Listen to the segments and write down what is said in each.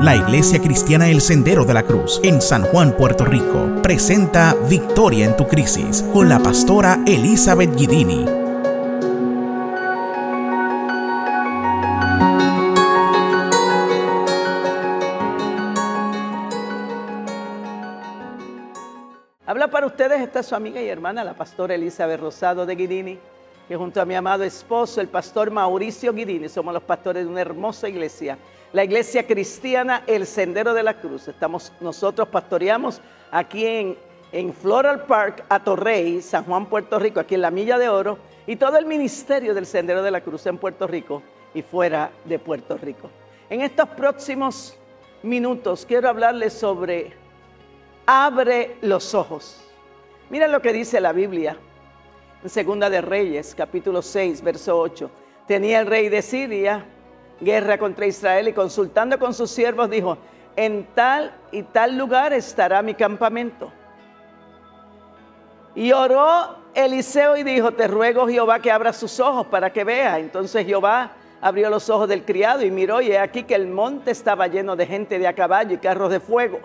La Iglesia Cristiana El Sendero de la Cruz en San Juan, Puerto Rico, presenta Victoria en tu Crisis con la pastora Elizabeth Guidini. Habla para ustedes esta su amiga y hermana, la pastora Elizabeth Rosado de Guidini, que junto a mi amado esposo, el pastor Mauricio Guidini, somos los pastores de una hermosa iglesia la iglesia cristiana El Sendero de la Cruz. Estamos, nosotros pastoreamos aquí en, en Floral Park, Atorrey, San Juan, Puerto Rico, aquí en la Milla de Oro, y todo el ministerio del Sendero de la Cruz en Puerto Rico y fuera de Puerto Rico. En estos próximos minutos quiero hablarles sobre abre los ojos. Miren lo que dice la Biblia Segunda de Reyes, capítulo 6, verso 8. Tenía el rey de Siria guerra contra Israel y consultando con sus siervos dijo, en tal y tal lugar estará mi campamento. Y oró Eliseo y dijo, te ruego Jehová que abra sus ojos para que vea. Entonces Jehová abrió los ojos del criado y miró y he aquí que el monte estaba lleno de gente de a caballo y carros de fuego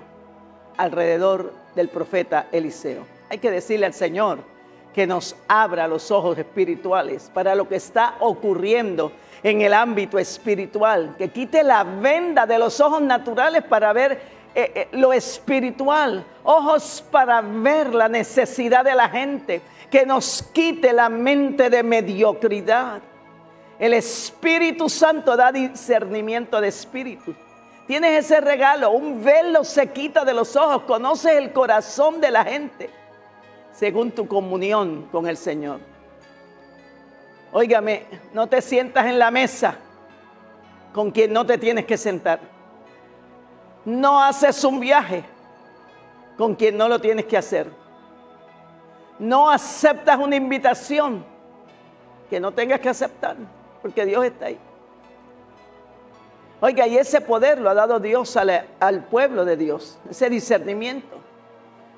alrededor del profeta Eliseo. Hay que decirle al Señor que nos abra los ojos espirituales para lo que está ocurriendo en el ámbito espiritual, que quite la venda de los ojos naturales para ver eh, eh, lo espiritual, ojos para ver la necesidad de la gente, que nos quite la mente de mediocridad. El Espíritu Santo da discernimiento de espíritu. Tienes ese regalo, un velo se quita de los ojos, conoces el corazón de la gente según tu comunión con el Señor. Óigame, no te sientas en la mesa con quien no te tienes que sentar. No haces un viaje con quien no lo tienes que hacer. No aceptas una invitación que no tengas que aceptar, porque Dios está ahí. Oiga, y ese poder lo ha dado Dios al, al pueblo de Dios, ese discernimiento.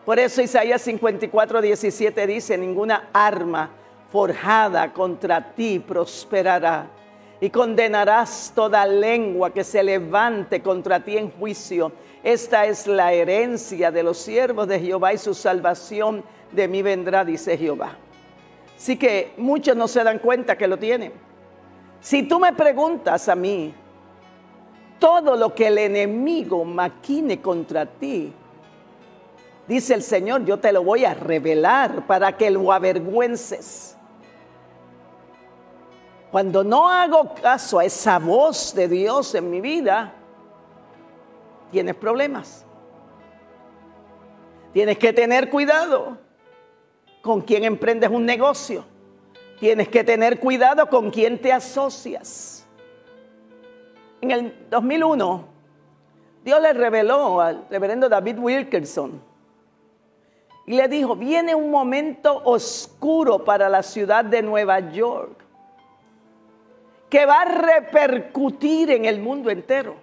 Por eso Isaías 54, 17 dice, ninguna arma forjada contra ti prosperará. Y condenarás toda lengua que se levante contra ti en juicio. Esta es la herencia de los siervos de Jehová y su salvación de mí vendrá, dice Jehová. Así que muchos no se dan cuenta que lo tienen. Si tú me preguntas a mí, todo lo que el enemigo maquine contra ti, dice el Señor, yo te lo voy a revelar para que lo avergüences. Cuando no hago caso a esa voz de Dios en mi vida, tienes problemas. Tienes que tener cuidado con quien emprendes un negocio. Tienes que tener cuidado con quien te asocias. En el 2001, Dios le reveló al reverendo David Wilkerson y le dijo, viene un momento oscuro para la ciudad de Nueva York que va a repercutir en el mundo entero.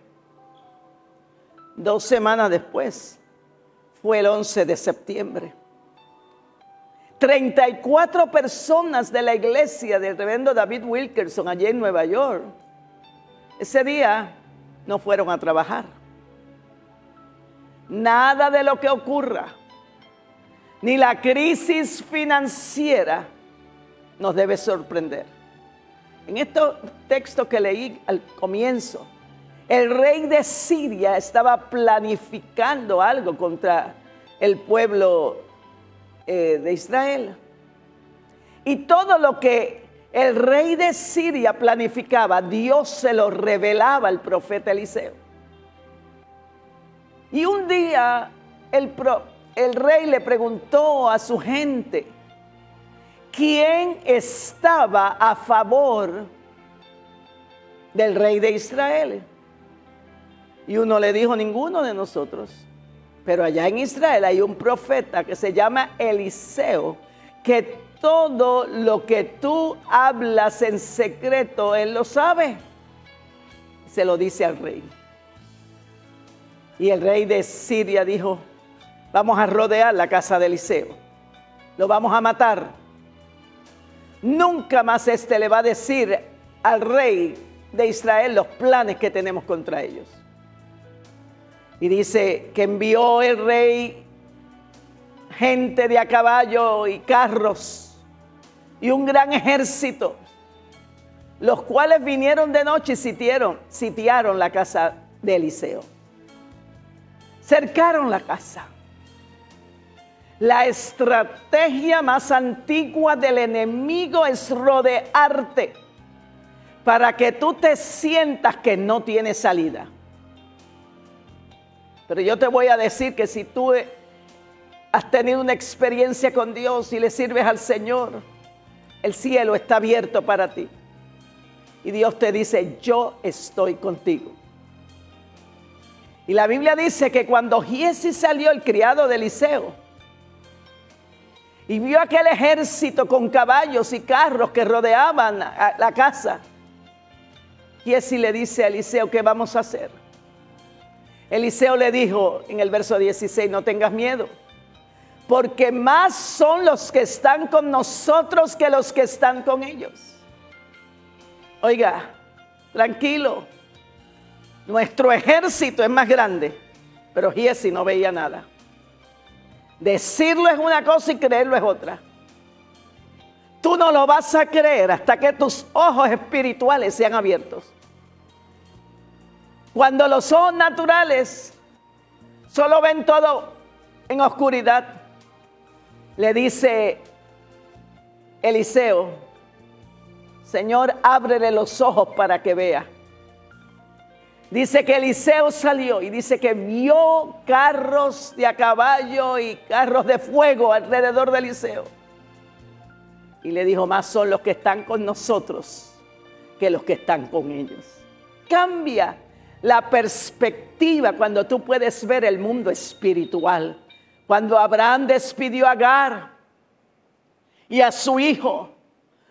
Dos semanas después, fue el 11 de septiembre. 34 personas de la iglesia del reverendo David Wilkerson allí en Nueva York, ese día no fueron a trabajar. Nada de lo que ocurra, ni la crisis financiera, nos debe sorprender. En este texto que leí al comienzo, el rey de Siria estaba planificando algo contra el pueblo eh, de Israel. Y todo lo que el rey de Siria planificaba, Dios se lo revelaba al profeta Eliseo. Y un día el, el rey le preguntó a su gente, quién estaba a favor del rey de Israel. Y uno le dijo, ninguno de nosotros. Pero allá en Israel hay un profeta que se llama Eliseo, que todo lo que tú hablas en secreto, él lo sabe. Se lo dice al rey. Y el rey de Siria dijo, vamos a rodear la casa de Eliseo. Lo vamos a matar Nunca más este le va a decir al rey de Israel los planes que tenemos contra ellos. Y dice que envió el rey gente de a caballo y carros y un gran ejército, los cuales vinieron de noche y sitiaron, sitiaron la casa de Eliseo. Cercaron la casa. La estrategia más antigua del enemigo es rodearte para que tú te sientas que no tienes salida. Pero yo te voy a decir que si tú has tenido una experiencia con Dios y le sirves al Señor, el cielo está abierto para ti. Y Dios te dice, yo estoy contigo. Y la Biblia dice que cuando Giesi salió, el criado de Eliseo, y vio aquel ejército con caballos y carros que rodeaban la casa, Giesi le dice a Eliseo, ¿qué vamos a hacer? Eliseo le dijo en el verso 16, no tengas miedo, porque más son los que están con nosotros que los que están con ellos. Oiga, tranquilo, nuestro ejército es más grande, pero Giesi no veía nada. Decirlo es una cosa y creerlo es otra. Tú no lo vas a creer hasta que tus ojos espirituales sean abiertos. Cuando los ojos naturales solo ven todo en oscuridad, le dice Eliseo, Señor, ábrele los ojos para que vea. Dice que Eliseo salió y dice que vio carros de a caballo y carros de fuego alrededor de Eliseo. Y le dijo, más son los que están con nosotros que los que están con ellos. Cambia la perspectiva cuando tú puedes ver el mundo espiritual. Cuando Abraham despidió a Agar y a su hijo,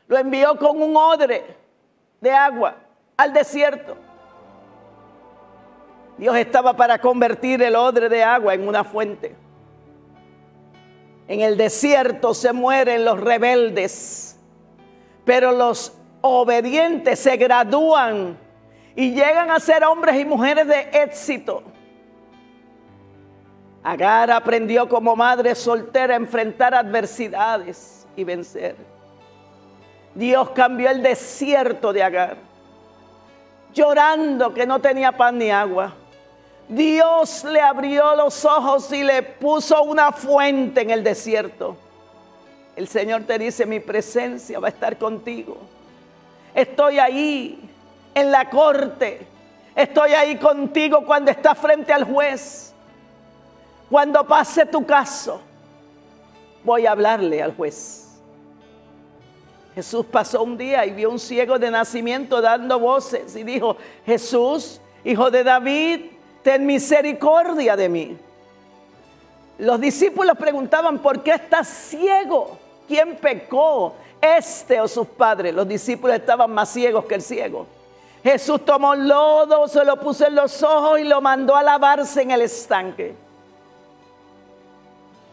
lo envió con un odre de agua al desierto. Dios estaba para convertir el odre de agua en una fuente. En el desierto se mueren los rebeldes, pero los obedientes se gradúan y llegan a ser hombres y mujeres de éxito. Agar aprendió como madre soltera a enfrentar adversidades y vencer. Dios cambió el desierto de Agar, llorando que no tenía pan ni agua. Dios le abrió los ojos y le puso una fuente en el desierto. El Señor te dice, mi presencia va a estar contigo. Estoy ahí en la corte. Estoy ahí contigo cuando estás frente al juez. Cuando pase tu caso, voy a hablarle al juez. Jesús pasó un día y vio un ciego de nacimiento dando voces y dijo, Jesús, hijo de David, ten misericordia de mí. Los discípulos preguntaban, ¿por qué estás ciego? ¿Quién pecó? ¿Este o sus padres? Los discípulos estaban más ciegos que el ciego. Jesús tomó lodo, se lo puso en los ojos y lo mandó a lavarse en el estanque.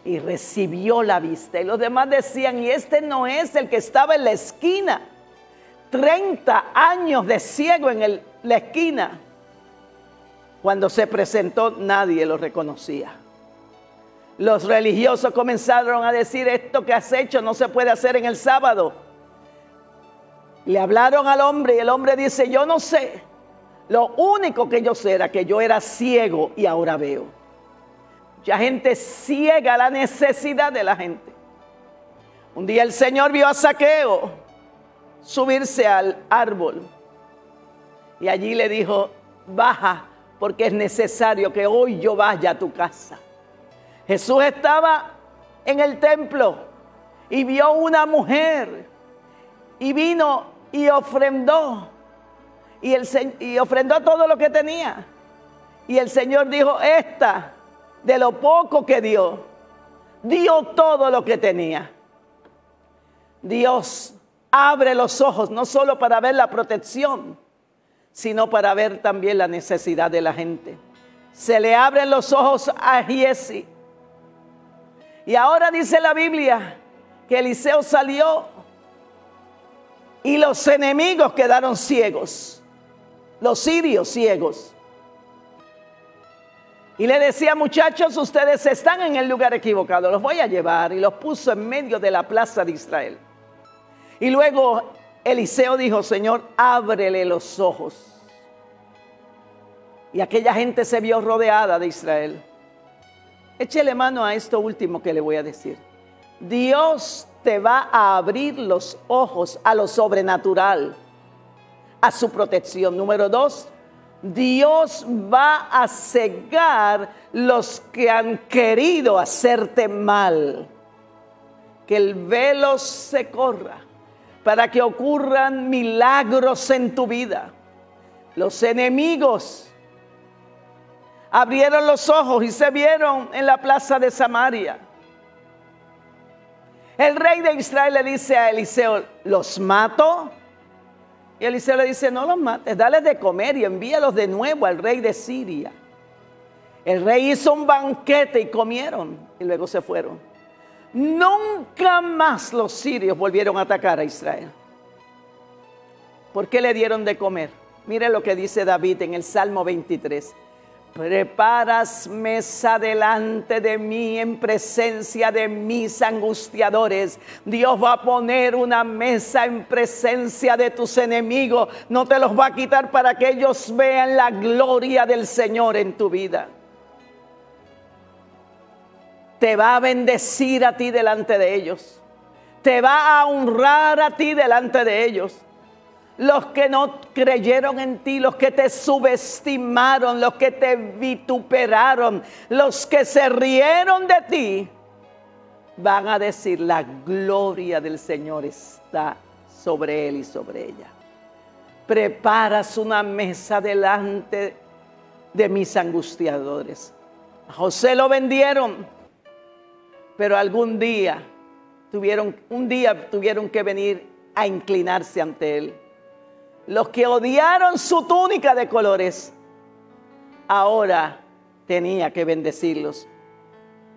Y recibió la vista. Y los demás decían, y este no es el que estaba en la esquina. 30 años de ciego en la esquina. Cuando se presentó nadie lo reconocía. Los religiosos comenzaron a decir, esto que has hecho no se puede hacer en el sábado. Le hablaron al hombre y el hombre dice, yo no sé. Lo único que yo sé era que yo era ciego y ahora veo. Ya gente ciega la necesidad de la gente. Un día el Señor vio a Saqueo subirse al árbol y allí le dijo, baja porque es necesario que hoy yo vaya a tu casa. Jesús estaba en el templo y vio una mujer y vino y ofrendó y, el, y ofrendó todo lo que tenía. Y el Señor dijo, esta, de lo poco que dio, dio todo lo que tenía. Dios abre los ojos no solo para ver la protección, sino para ver también la necesidad de la gente. Se le abren los ojos a Giesi. Y ahora dice la Biblia que Eliseo salió y los enemigos quedaron ciegos, los sirios ciegos. Y le decía, muchachos, ustedes están en el lugar equivocado, los voy a llevar. Y los puso en medio de la plaza de Israel. Y luego Eliseo dijo, Señor, ábrele los ojos. Y aquella gente se vio rodeada de Israel. Échele mano a esto último que le voy a decir. Dios te va a abrir los ojos a lo sobrenatural, a su protección. Número dos, Dios va a cegar los que han querido hacerte mal. Que el velo se corra para que ocurran milagros en tu vida. Los enemigos abrieron los ojos y se vieron en la plaza de Samaria. El rey de Israel le dice a Eliseo, ¿los mato? Y Eliseo le dice, no los mates, dale de comer y envíalos de nuevo al rey de Siria. El rey hizo un banquete y comieron y luego se fueron. Nunca más los sirios volvieron a atacar a Israel. ¿Por qué le dieron de comer? Mire lo que dice David en el Salmo 23. Preparas mesa delante de mí en presencia de mis angustiadores. Dios va a poner una mesa en presencia de tus enemigos. No te los va a quitar para que ellos vean la gloria del Señor en tu vida. Te va a bendecir a ti delante de ellos. Te va a honrar a ti delante de ellos los que no creyeron en ti, los que te subestimaron, los que te vituperaron, los que se rieron de ti, van a decir, la gloria del Señor está sobre él y sobre ella. Preparas una mesa delante de mis angustiadores. A José lo vendieron, pero algún día tuvieron, un día tuvieron que venir a inclinarse ante él los que odiaron su túnica de colores, ahora tenía que bendecirlos.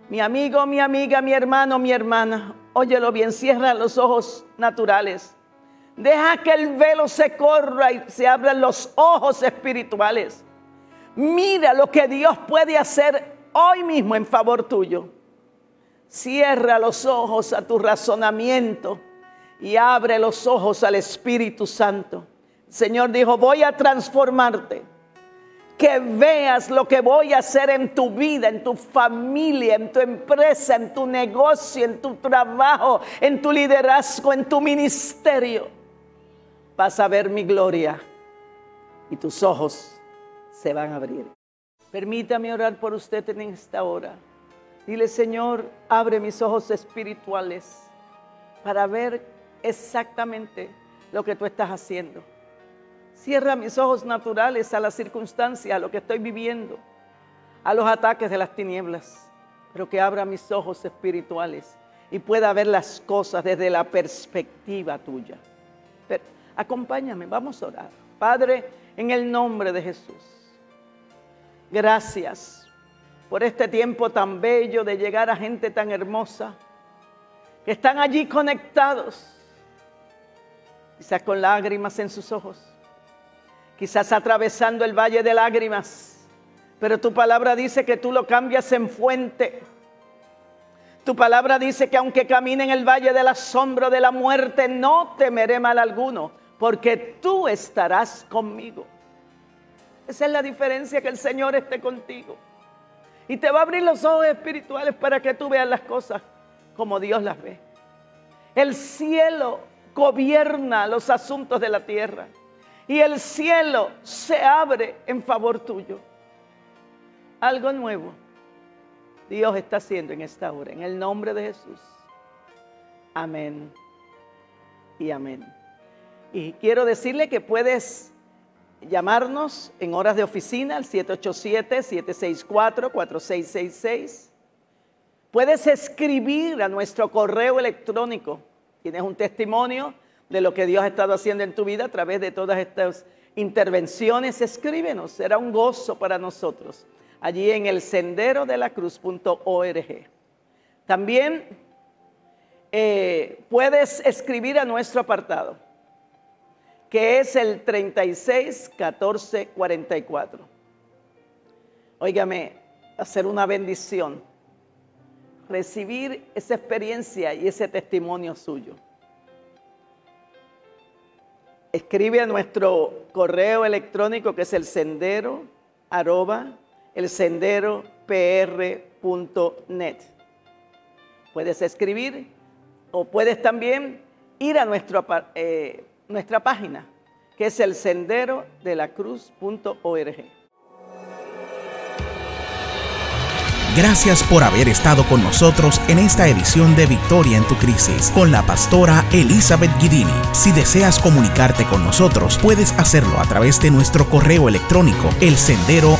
Mi amigo, mi amiga, mi hermano, mi hermana, óyelo bien, cierra los ojos naturales. Deja que el velo se corra y se abran los ojos espirituales. Mira lo que Dios puede hacer hoy mismo en favor tuyo. Cierra los ojos a tu razonamiento y abre los ojos al Espíritu Santo. Señor dijo, voy a transformarte. Que veas lo que voy a hacer en tu vida, en tu familia, en tu empresa, en tu negocio, en tu trabajo, en tu liderazgo, en tu ministerio. Vas a ver mi gloria y tus ojos se van a abrir. Permítame orar por usted en esta hora. Dile, Señor, abre mis ojos espirituales para ver exactamente lo que tú estás haciendo. Cierra mis ojos naturales a las circunstancias, a lo que estoy viviendo, a los ataques de las tinieblas, pero que abra mis ojos espirituales y pueda ver las cosas desde la perspectiva tuya. acompáñame, vamos a orar. Padre, en el nombre de Jesús, gracias por este tiempo tan bello de llegar a gente tan hermosa, que están allí conectados, quizás con lágrimas en sus ojos quizás atravesando el valle de lágrimas, pero tu palabra dice que tú lo cambias en fuente. Tu palabra dice que aunque camine en el valle de la sombra de la muerte, no temeré mal alguno, porque tú estarás conmigo. Esa es la diferencia, que el Señor esté contigo. Y te va a abrir los ojos espirituales para que tú veas las cosas como Dios las ve. El cielo gobierna los asuntos de la tierra y el cielo se abre en favor tuyo. Algo nuevo Dios está haciendo en esta hora, en el nombre de Jesús. Amén y amén. Y quiero decirle que puedes llamarnos en horas de oficina al 787-764-4666. Puedes escribir a nuestro correo electrónico. Tienes un testimonio de lo que Dios ha estado haciendo en tu vida a través de todas estas intervenciones, escríbenos, será un gozo para nosotros allí en el sendero de la cruz.org. También eh, puedes escribir a nuestro apartado, que es el 36 14 44. Óigame, a ser una bendición recibir esa experiencia y ese testimonio suyo. Escribe a nuestro correo electrónico que es el sendero arroba el sendero pr.net. Puedes escribir o puedes también ir a nuestro, eh, nuestra página que es el sendero de la cruz.org. Gracias por haber estado con nosotros en esta edición de Victoria en tu Crisis con la pastora Elizabeth Guidini. Si deseas comunicarte con nosotros, puedes hacerlo a través de nuestro correo electrónico elsendero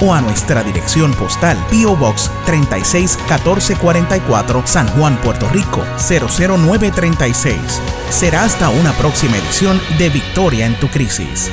o a nuestra dirección postal Pio Box 36 1444 San Juan, Puerto Rico 00936. Será hasta una próxima edición de Victoria en tu Crisis.